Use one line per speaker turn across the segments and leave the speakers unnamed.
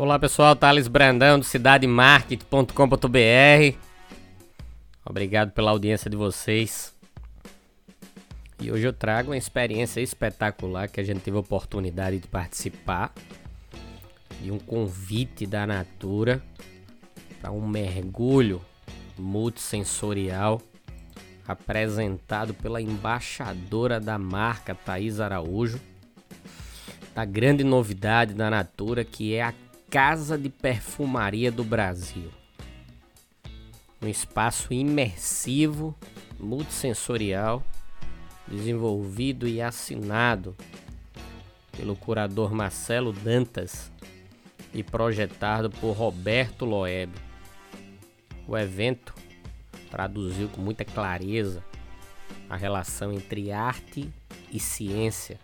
Olá pessoal, Thales Brandão do cidademarket.com.br. Obrigado pela audiência de vocês. E hoje eu trago uma experiência espetacular que a gente teve a oportunidade de participar de um convite da Natura para um mergulho multissensorial apresentado pela embaixadora da marca Thaís Araújo, da grande novidade da Natura que é a Casa de Perfumaria do Brasil. Um espaço imersivo, multissensorial, desenvolvido e assinado pelo curador Marcelo Dantas e projetado por Roberto Loeb. O evento traduziu com muita clareza a relação entre arte e ciência.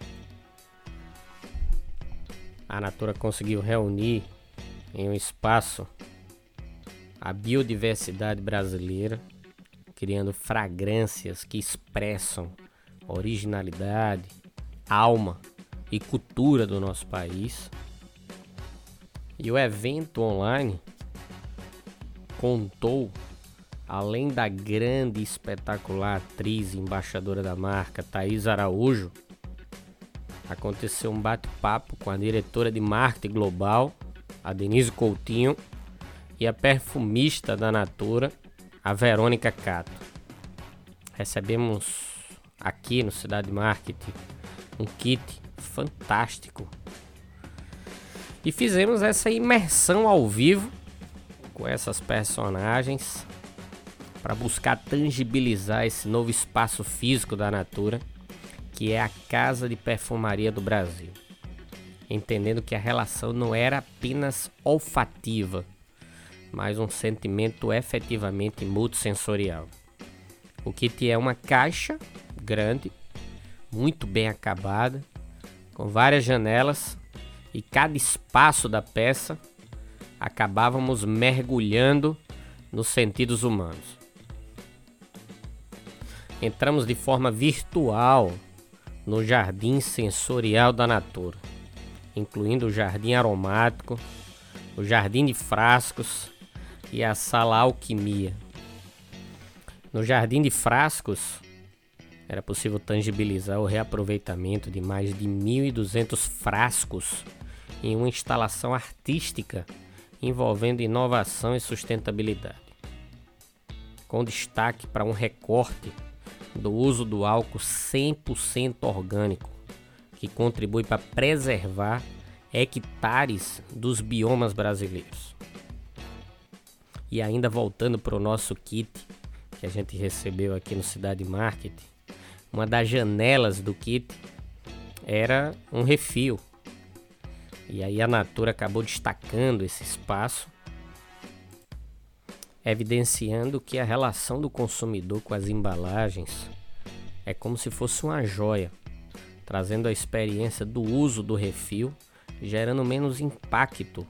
A Natura conseguiu reunir em um espaço a biodiversidade brasileira, criando fragrâncias que expressam originalidade, alma e cultura do nosso país. E o evento online contou, além da grande e espetacular atriz e embaixadora da marca Thaís Araújo, aconteceu um bate-papo com a diretora de marketing global a Denise Coutinho, e a perfumista da Natura, a Verônica Cato. Recebemos aqui no Cidade Marketing um kit fantástico. E fizemos essa imersão ao vivo com essas personagens para buscar tangibilizar esse novo espaço físico da Natura, que é a Casa de Perfumaria do Brasil entendendo que a relação não era apenas olfativa, mas um sentimento efetivamente multissensorial. O kit é uma caixa grande, muito bem acabada, com várias janelas e cada espaço da peça acabávamos mergulhando nos sentidos humanos. Entramos de forma virtual no jardim sensorial da Natura incluindo o jardim aromático, o jardim de frascos e a sala alquimia. No jardim de frascos, era possível tangibilizar o reaproveitamento de mais de 1.200 frascos em uma instalação artística envolvendo inovação e sustentabilidade, com destaque para um recorte do uso do álcool 100% orgânico que contribui para preservar hectares dos biomas brasileiros. E ainda voltando para o nosso kit que a gente recebeu aqui no Cidade Market, uma das janelas do kit era um refil. E aí a Natura acabou destacando esse espaço, evidenciando que a relação do consumidor com as embalagens é como se fosse uma joia trazendo a experiência do uso do refil, gerando menos impacto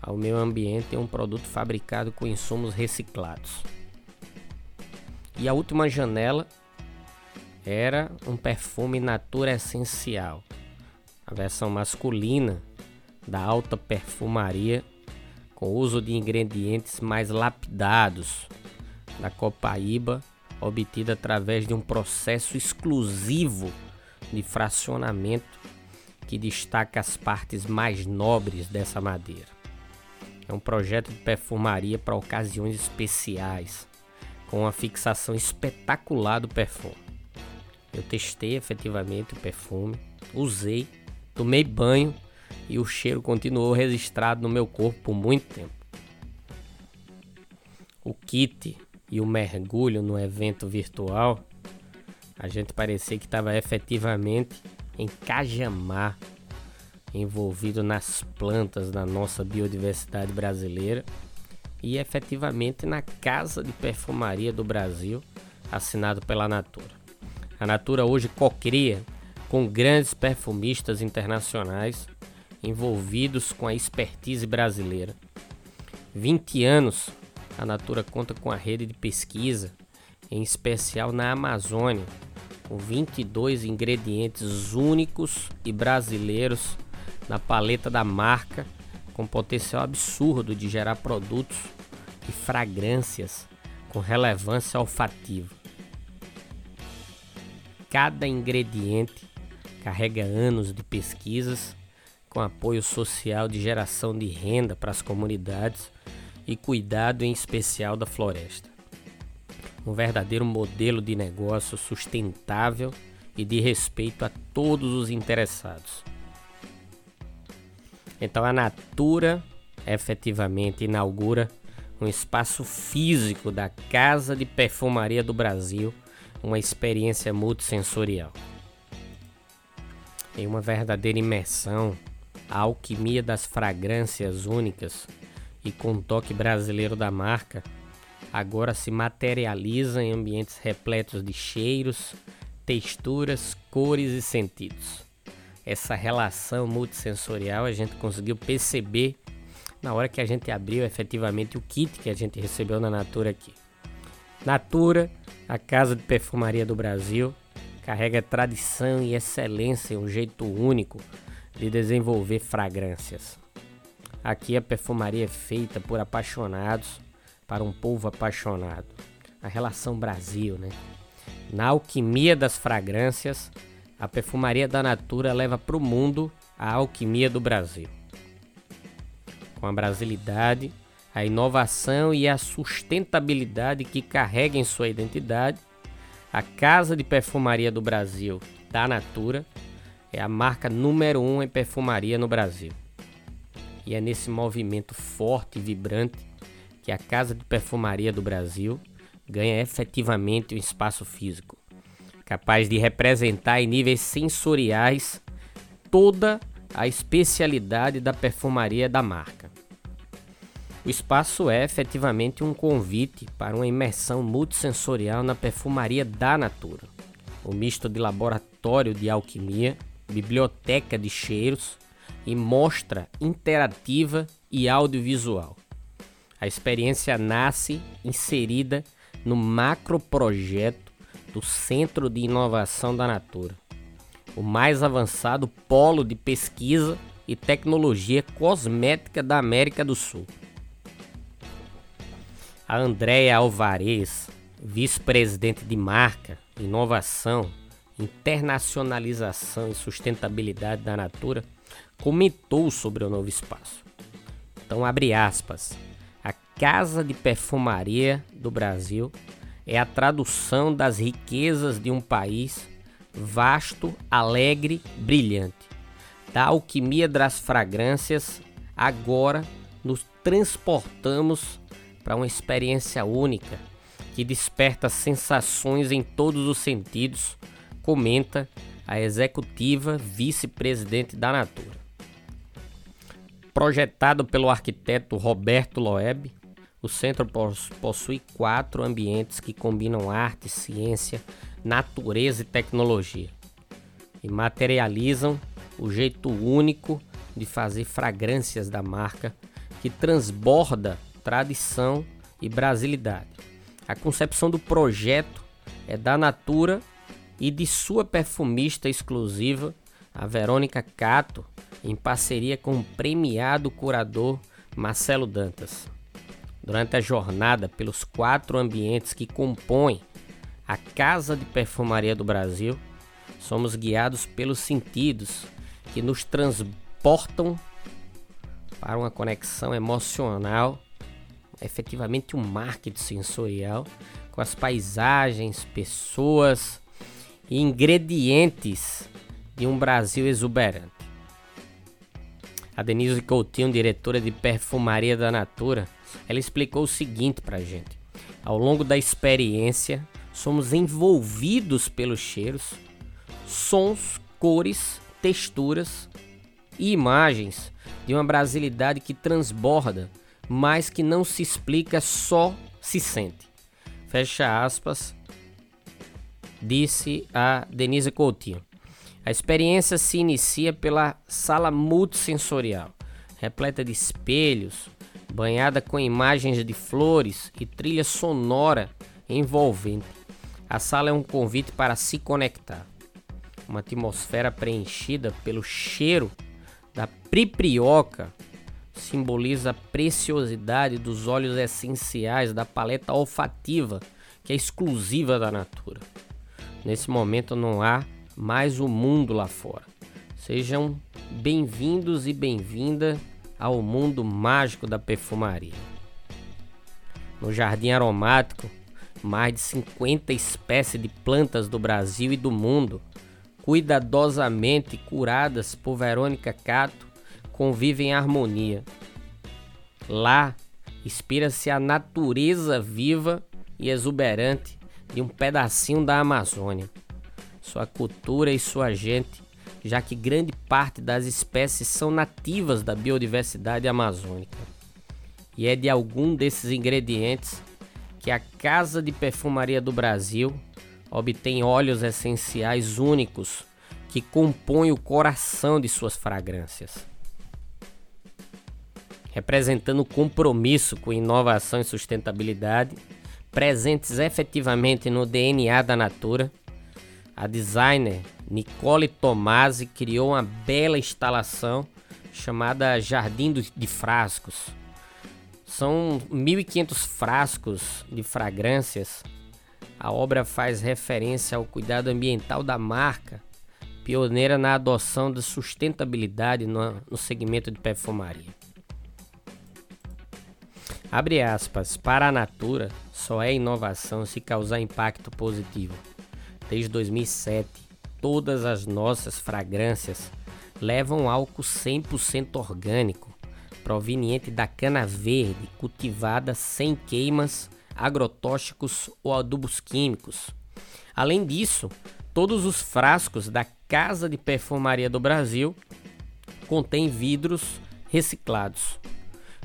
ao meio ambiente em um produto fabricado com insumos reciclados. E a última janela era um perfume Natura Essencial, a versão masculina da alta perfumaria com uso de ingredientes mais lapidados da copaíba obtida através de um processo exclusivo de fracionamento que destaca as partes mais nobres dessa madeira. É um projeto de perfumaria para ocasiões especiais, com uma fixação espetacular do perfume. Eu testei efetivamente o perfume, usei, tomei banho e o cheiro continuou registrado no meu corpo por muito tempo. O kit e o mergulho no evento virtual a gente parecia que estava efetivamente em Cajamar, envolvido nas plantas da nossa biodiversidade brasileira, e efetivamente na Casa de Perfumaria do Brasil, assinado pela Natura. A Natura hoje cocria com grandes perfumistas internacionais envolvidos com a expertise brasileira. 20 anos, a Natura conta com a rede de pesquisa, em especial na Amazônia, com 22 ingredientes únicos e brasileiros na paleta da marca, com potencial absurdo de gerar produtos e fragrâncias com relevância olfativa. Cada ingrediente carrega anos de pesquisas com apoio social de geração de renda para as comunidades e cuidado em especial da floresta. Um verdadeiro modelo de negócio sustentável e de respeito a todos os interessados. Então a Natura efetivamente inaugura um espaço físico da Casa de Perfumaria do Brasil, uma experiência multissensorial. Em uma verdadeira imersão, a alquimia das fragrâncias únicas e com toque brasileiro da marca, agora se materializa em ambientes repletos de cheiros, texturas, cores e sentidos. Essa relação multissensorial a gente conseguiu perceber na hora que a gente abriu efetivamente o kit que a gente recebeu na Natura aqui. Natura, a casa de perfumaria do Brasil, carrega tradição e excelência, um jeito único de desenvolver fragrâncias. Aqui a perfumaria é feita por apaixonados para um povo apaixonado. A relação Brasil, né? Na alquimia das fragrâncias, a perfumaria da Natura leva para o mundo a alquimia do Brasil com a brasilidade, a inovação e a sustentabilidade que carrega em sua identidade, a Casa de Perfumaria do Brasil, da Natura, é a marca número um em perfumaria no Brasil. E é nesse movimento forte e vibrante que a Casa de Perfumaria do Brasil ganha efetivamente um espaço físico, capaz de representar em níveis sensoriais toda a especialidade da perfumaria da marca. O espaço é efetivamente um convite para uma imersão multissensorial na perfumaria da Natura. O misto de laboratório de alquimia, biblioteca de cheiros e mostra interativa e audiovisual. A experiência nasce inserida no macro projeto do Centro de Inovação da Natura, o mais avançado polo de pesquisa e tecnologia cosmética da América do Sul. A Andréia Alvarez, vice-presidente de marca, inovação, internacionalização e sustentabilidade da Natura, comentou sobre o novo espaço. Então, abre aspas. Casa de Perfumaria do Brasil é a tradução das riquezas de um país vasto, alegre, brilhante. Da alquimia das fragrâncias, agora nos transportamos para uma experiência única que desperta sensações em todos os sentidos, comenta a executiva vice-presidente da Natura. Projetado pelo arquiteto Roberto Loeb, o centro possui quatro ambientes que combinam arte, ciência, natureza e tecnologia e materializam o jeito único de fazer fragrâncias da marca que transborda tradição e brasilidade. A concepção do projeto é da Natura e de sua perfumista exclusiva, a Verônica Cato, em parceria com o premiado curador Marcelo Dantas. Durante a jornada pelos quatro ambientes que compõem a Casa de Perfumaria do Brasil, somos guiados pelos sentidos que nos transportam para uma conexão emocional efetivamente um marketing sensorial com as paisagens, pessoas e ingredientes de um Brasil exuberante. A Denise Coutinho, diretora de perfumaria da Natura, ela explicou o seguinte para a gente: ao longo da experiência, somos envolvidos pelos cheiros, sons, cores, texturas e imagens de uma brasilidade que transborda mas que não se explica, só se sente. Fecha aspas, disse a Denise Coutinho. A experiência se inicia pela sala multissensorial, repleta de espelhos, banhada com imagens de flores e trilha sonora envolvente. A sala é um convite para se conectar. Uma atmosfera preenchida pelo cheiro da priprioca simboliza a preciosidade dos óleos essenciais da paleta olfativa que é exclusiva da natura. Nesse momento não há mais o mundo lá fora. Sejam bem-vindos e bem-vinda ao mundo mágico da perfumaria. No jardim aromático, mais de 50 espécies de plantas do Brasil e do mundo, cuidadosamente curadas por Verônica Cato, convivem em harmonia. Lá, inspira-se a natureza viva e exuberante de um pedacinho da Amazônia, sua cultura e sua gente, já que grande parte das espécies são nativas da biodiversidade amazônica. E é de algum desses ingredientes que a Casa de Perfumaria do Brasil obtém óleos essenciais únicos que compõem o coração de suas fragrâncias. Representando compromisso com inovação e sustentabilidade, presentes efetivamente no DNA da Natura, a designer Nicole Tomasi criou uma bela instalação chamada Jardim de Frascos. São 1.500 frascos de fragrâncias. A obra faz referência ao cuidado ambiental da marca, pioneira na adoção da sustentabilidade no, no segmento de perfumaria. Abre aspas, para a Natura só é inovação se causar impacto positivo. Desde 2007, todas as nossas fragrâncias levam álcool 100% orgânico, proveniente da cana verde, cultivada sem queimas, agrotóxicos ou adubos químicos. Além disso, todos os frascos da Casa de Perfumaria do Brasil contêm vidros reciclados.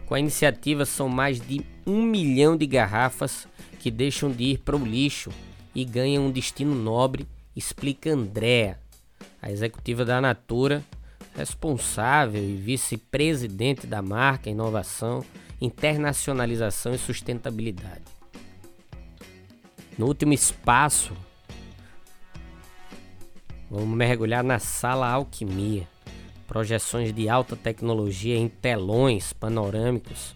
Com a iniciativa, são mais de um milhão de garrafas que deixam de ir para o lixo e ganham um destino nobre, explica Andréa, a executiva da Natura, responsável e vice-presidente da marca Inovação, Internacionalização e Sustentabilidade. No último espaço, vamos mergulhar na sala Alquimia projeções de alta tecnologia em telões panorâmicos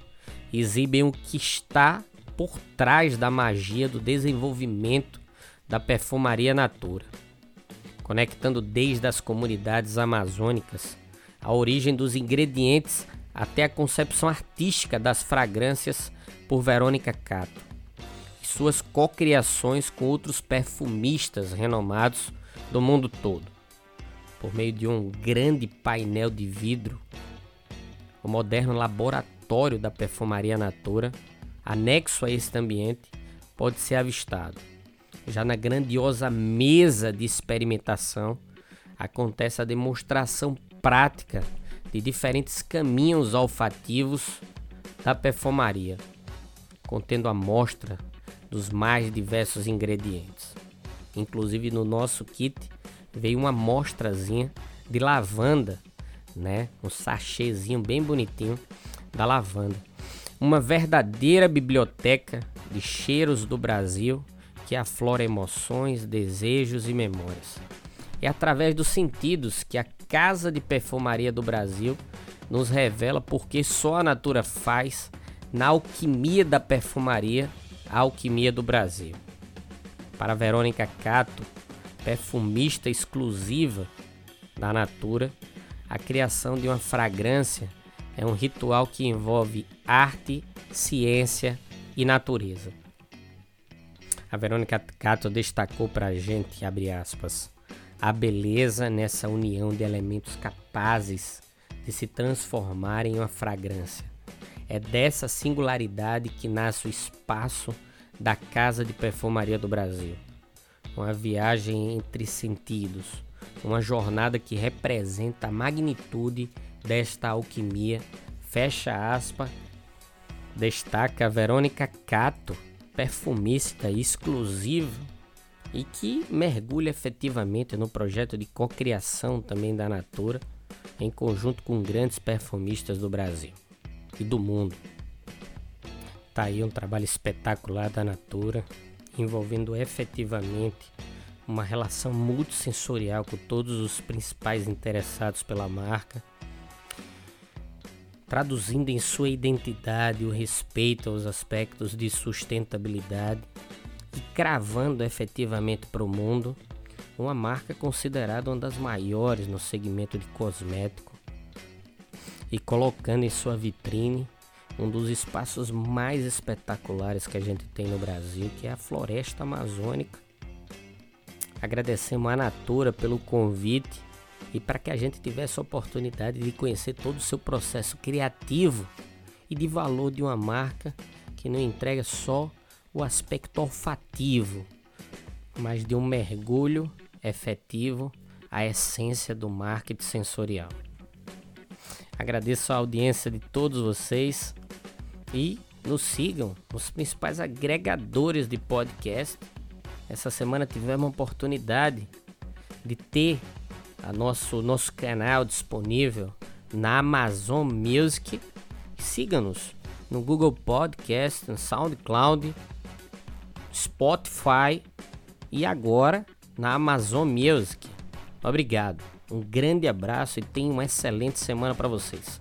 exibem o que está por trás da magia do desenvolvimento da perfumaria natura, conectando desde as comunidades amazônicas a origem dos ingredientes até a concepção artística das fragrâncias por Verônica Cato e suas cocriações com outros perfumistas renomados do mundo todo por meio de um grande painel de vidro, o moderno laboratório da perfumaria Natura, anexo a este ambiente, pode ser avistado. Já na grandiosa mesa de experimentação, acontece a demonstração prática de diferentes caminhos olfativos da perfumaria, contendo amostra dos mais diversos ingredientes. Inclusive no nosso kit veio uma amostrazinha de lavanda, né? Um sachêzinho bem bonitinho da lavanda. Uma verdadeira biblioteca de cheiros do Brasil que aflora emoções, desejos e memórias. É através dos sentidos que a Casa de Perfumaria do Brasil nos revela porque só a Natura faz na alquimia da perfumaria, a alquimia do Brasil. Para Verônica Cato, perfumista exclusiva da Natura, a criação de uma fragrância é um ritual que envolve arte, ciência e natureza. A Verônica Cato destacou para a gente, abre aspas, a beleza nessa união de elementos capazes de se transformar em uma fragrância. É dessa singularidade que nasce o espaço da Casa de Perfumaria do Brasil. Uma viagem entre sentidos, uma jornada que representa a magnitude desta alquimia, fecha aspas, destaca a Verônica Cato, perfumista exclusiva e que mergulha efetivamente no projeto de cocriação também da Natura, em conjunto com grandes perfumistas do Brasil e do mundo. Tá aí um trabalho espetacular da Natura, envolvendo efetivamente uma relação multissensorial com todos os principais interessados pela marca, traduzindo em sua identidade o respeito aos aspectos de sustentabilidade e cravando efetivamente para o mundo uma marca considerada uma das maiores no segmento de cosmético e colocando em sua vitrine um dos espaços mais espetaculares que a gente tem no Brasil, que é a floresta amazônica. Agradecemos a Natura pelo convite e para que a gente tivesse a oportunidade de conhecer todo o seu processo criativo e de valor de uma marca que não entrega só o aspecto olfativo, mas de um mergulho efetivo à essência do marketing sensorial. Agradeço a audiência de todos vocês e nos sigam nos principais agregadores de podcast essa semana tivemos a oportunidade de ter a nosso, nosso canal disponível na Amazon Music. Siga-nos no Google Podcast, no SoundCloud, Spotify e agora na Amazon Music. Obrigado, um grande abraço e tenha uma excelente semana para vocês.